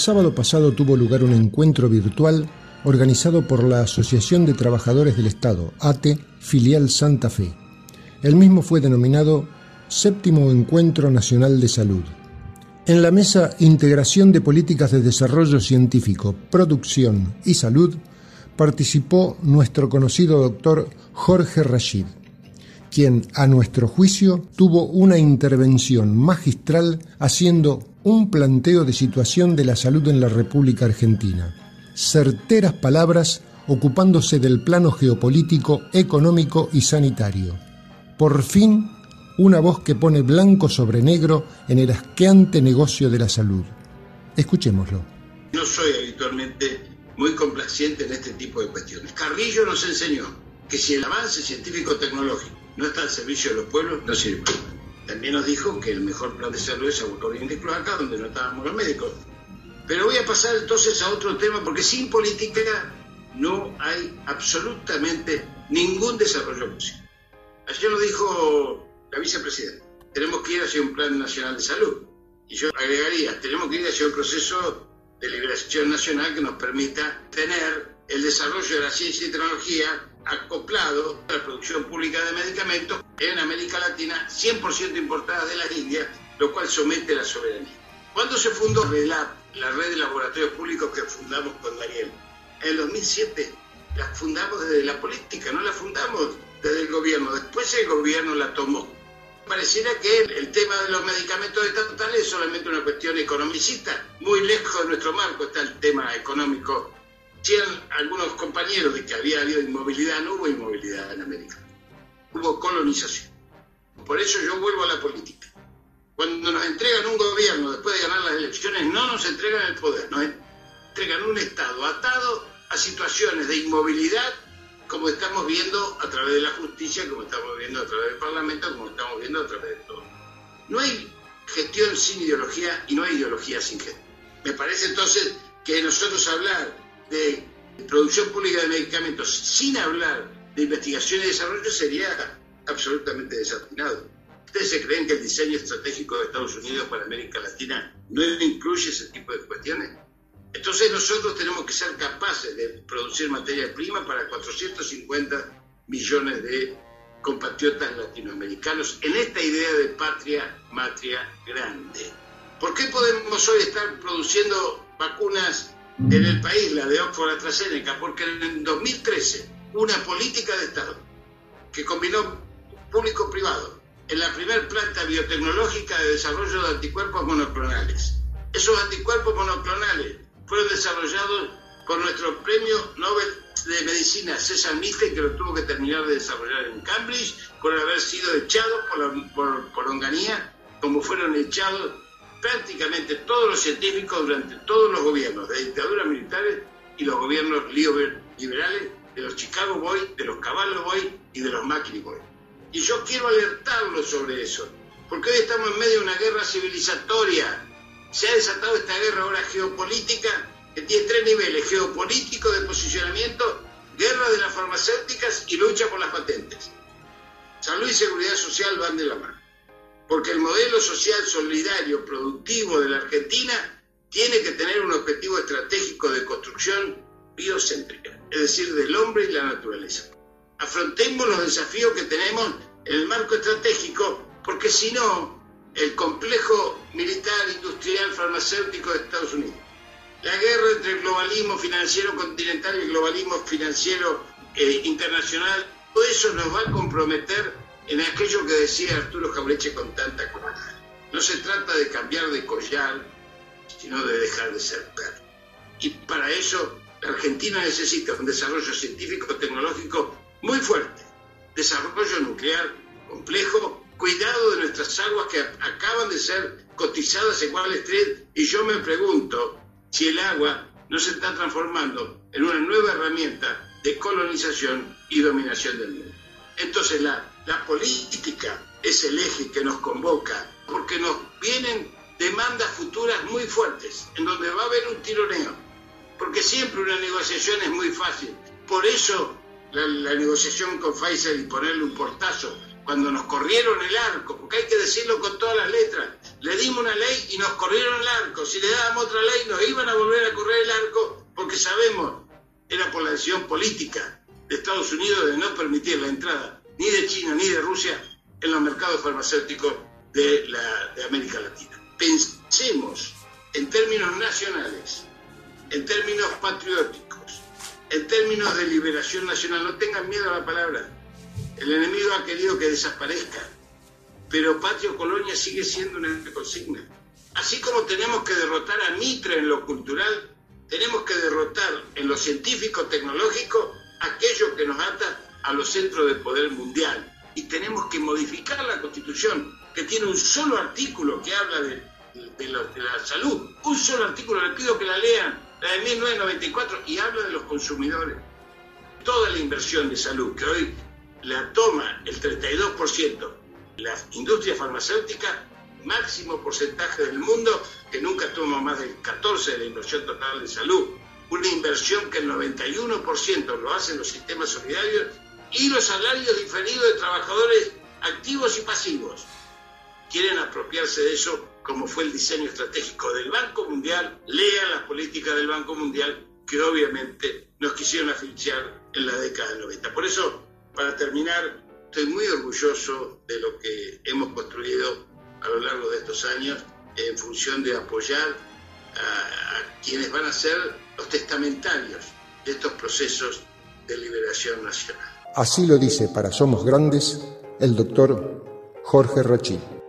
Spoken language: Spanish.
sábado pasado tuvo lugar un encuentro virtual organizado por la Asociación de Trabajadores del Estado, ATE, filial Santa Fe. El mismo fue denominado Séptimo Encuentro Nacional de Salud. En la mesa Integración de Políticas de Desarrollo Científico, Producción y Salud participó nuestro conocido doctor Jorge Rashid, quien, a nuestro juicio, tuvo una intervención magistral haciendo un planteo de situación de la salud en la República Argentina. Certeras palabras ocupándose del plano geopolítico, económico y sanitario. Por fin, una voz que pone blanco sobre negro en el asqueante negocio de la salud. Escuchémoslo. No soy habitualmente muy complaciente en este tipo de cuestiones. Carrillo nos enseñó que si el avance científico-tecnológico no está al servicio de los pueblos, no sirve. También nos dijo que el mejor plan de salud es Aguacorín de Cloaca, donde no estábamos los médicos. Pero voy a pasar entonces a otro tema, porque sin política no hay absolutamente ningún desarrollo posible. Ayer lo dijo la vicepresidenta, tenemos que ir hacia un plan nacional de salud. Y yo agregaría, tenemos que ir hacia un proceso de liberación nacional que nos permita tener el desarrollo de la ciencia y tecnología acoplado a la producción pública de medicamentos en América Latina, 100% importada de las Indias, lo cual somete la soberanía. ¿Cuándo se fundó la, la red de laboratorios públicos que fundamos con Daniel? En el 2007. La fundamos desde la política, no la fundamos desde el gobierno. Después el gobierno la tomó. Pareciera que el, tema de los medicamentos estatales es solamente una cuestión economicista. Muy lejos de nuestro marco está el tema económico decían algunos compañeros de que había habido inmovilidad, no hubo inmovilidad en América, hubo colonización. Por eso yo vuelvo a la política. Cuando nos entregan un gobierno después de ganar las elecciones, no nos entregan el poder, nos entregan un Estado atado a situaciones de inmovilidad, como estamos viendo a través de la justicia, como estamos viendo a través del Parlamento, como estamos viendo a través de todo. No hay gestión sin ideología y no hay ideología sin gestión. Me parece entonces que nosotros hablar de producción pública de medicamentos sin hablar de investigación y desarrollo sería absolutamente desatinado. ¿Ustedes se creen que el diseño estratégico de Estados Unidos para América Latina no incluye ese tipo de cuestiones? Entonces nosotros tenemos que ser capaces de producir materia prima para 450 millones de compatriotas latinoamericanos en esta idea de patria, matria grande. ¿Por qué podemos hoy estar produciendo vacunas en el país, la de Oxford AstraZeneca, porque en 2013 una política de Estado que combinó público-privado en la primera planta biotecnológica de desarrollo de anticuerpos monoclonales. Esos anticuerpos monoclonales fueron desarrollados por nuestro premio Nobel de Medicina César Mitre, que lo tuvo que terminar de desarrollar en Cambridge por haber sido echado por, por, por Onganía, como fueron echados prácticamente todos los científicos durante todos los gobiernos, de dictaduras militares y los gobiernos liberales, de los Chicago Boys, de los Caballo Boys y de los Macri Boys. Y yo quiero alertarlos sobre eso, porque hoy estamos en medio de una guerra civilizatoria. Se ha desatado esta guerra ahora geopolítica que tiene tres niveles, geopolítico de posicionamiento, guerra de las farmacéuticas y lucha por las patentes. Salud y seguridad social van de la mano porque el modelo social solidario productivo de la Argentina tiene que tener un objetivo estratégico de construcción biocéntrica, es decir, del hombre y la naturaleza. Afrontemos los desafíos que tenemos en el marco estratégico, porque si no, el complejo militar, industrial, farmacéutico de Estados Unidos, la guerra entre el globalismo financiero continental y el globalismo financiero eh, internacional, todo eso nos va a comprometer en aquello que decía Arturo Jaureche con tanta claridad. No se trata de cambiar de collar, sino de dejar de ser perro. Y para eso la Argentina necesita un desarrollo científico-tecnológico muy fuerte, desarrollo nuclear complejo, cuidado de nuestras aguas que acaban de ser cotizadas en Wall Street y yo me pregunto si el agua no se está transformando en una nueva herramienta de colonización y dominación del mundo. Entonces la la política es el eje que nos convoca, porque nos vienen demandas futuras muy fuertes, en donde va a haber un tironeo, porque siempre una negociación es muy fácil. Por eso la, negociación con Pfizer y ponerle un portazo, cuando nos corrieron el arco, porque hay que decirlo con todas las letras, le dimos una ley y nos corrieron el arco. Si le dábamos otra ley, nos iban a volver a correr el arco porque sabemos, era por la decisión política de Estados Unidos de no permitir la entrada ni de China ni de Rusia en los mercados farmacéuticos de, América Latina. Pensemos en términos nacionales, en términos patrióticos, en términos de liberación nacional. No tengan miedo a la palabra. El enemigo ha querido que desaparezca pero Patio Colonia sigue siendo una consigna. Así como tenemos que derrotar a Mitre en lo cultural, tenemos que derrotar en lo científico tecnológico aquello que nos ata a los centros de poder mundial. Y tenemos que modificar la Constitución, que tiene un solo artículo que habla de, la salud. Un solo artículo, le pido que la lean, la de 1994, y habla de los consumidores. Toda la inversión de salud, que hoy la toma el 32%, la industria farmacéutica, máximo porcentaje del mundo, que nunca toma más del 14% de la inversión total de salud. Una inversión que el 91% lo hacen los sistemas solidarios y los salarios diferidos de trabajadores activos y pasivos. Quieren apropiarse de eso como fue el diseño estratégico del Banco Mundial, lea la política del Banco Mundial, que obviamente nos quisieron asfixiar en la década del 90. Por eso, para terminar, Estoy muy orgulloso de lo que hemos construido a lo largo de estos años en función de apoyar a, quienes van a ser los testamentarios de estos procesos de liberación nacional. Así lo dice para Somos Grandes el doctor Jorge Rachid.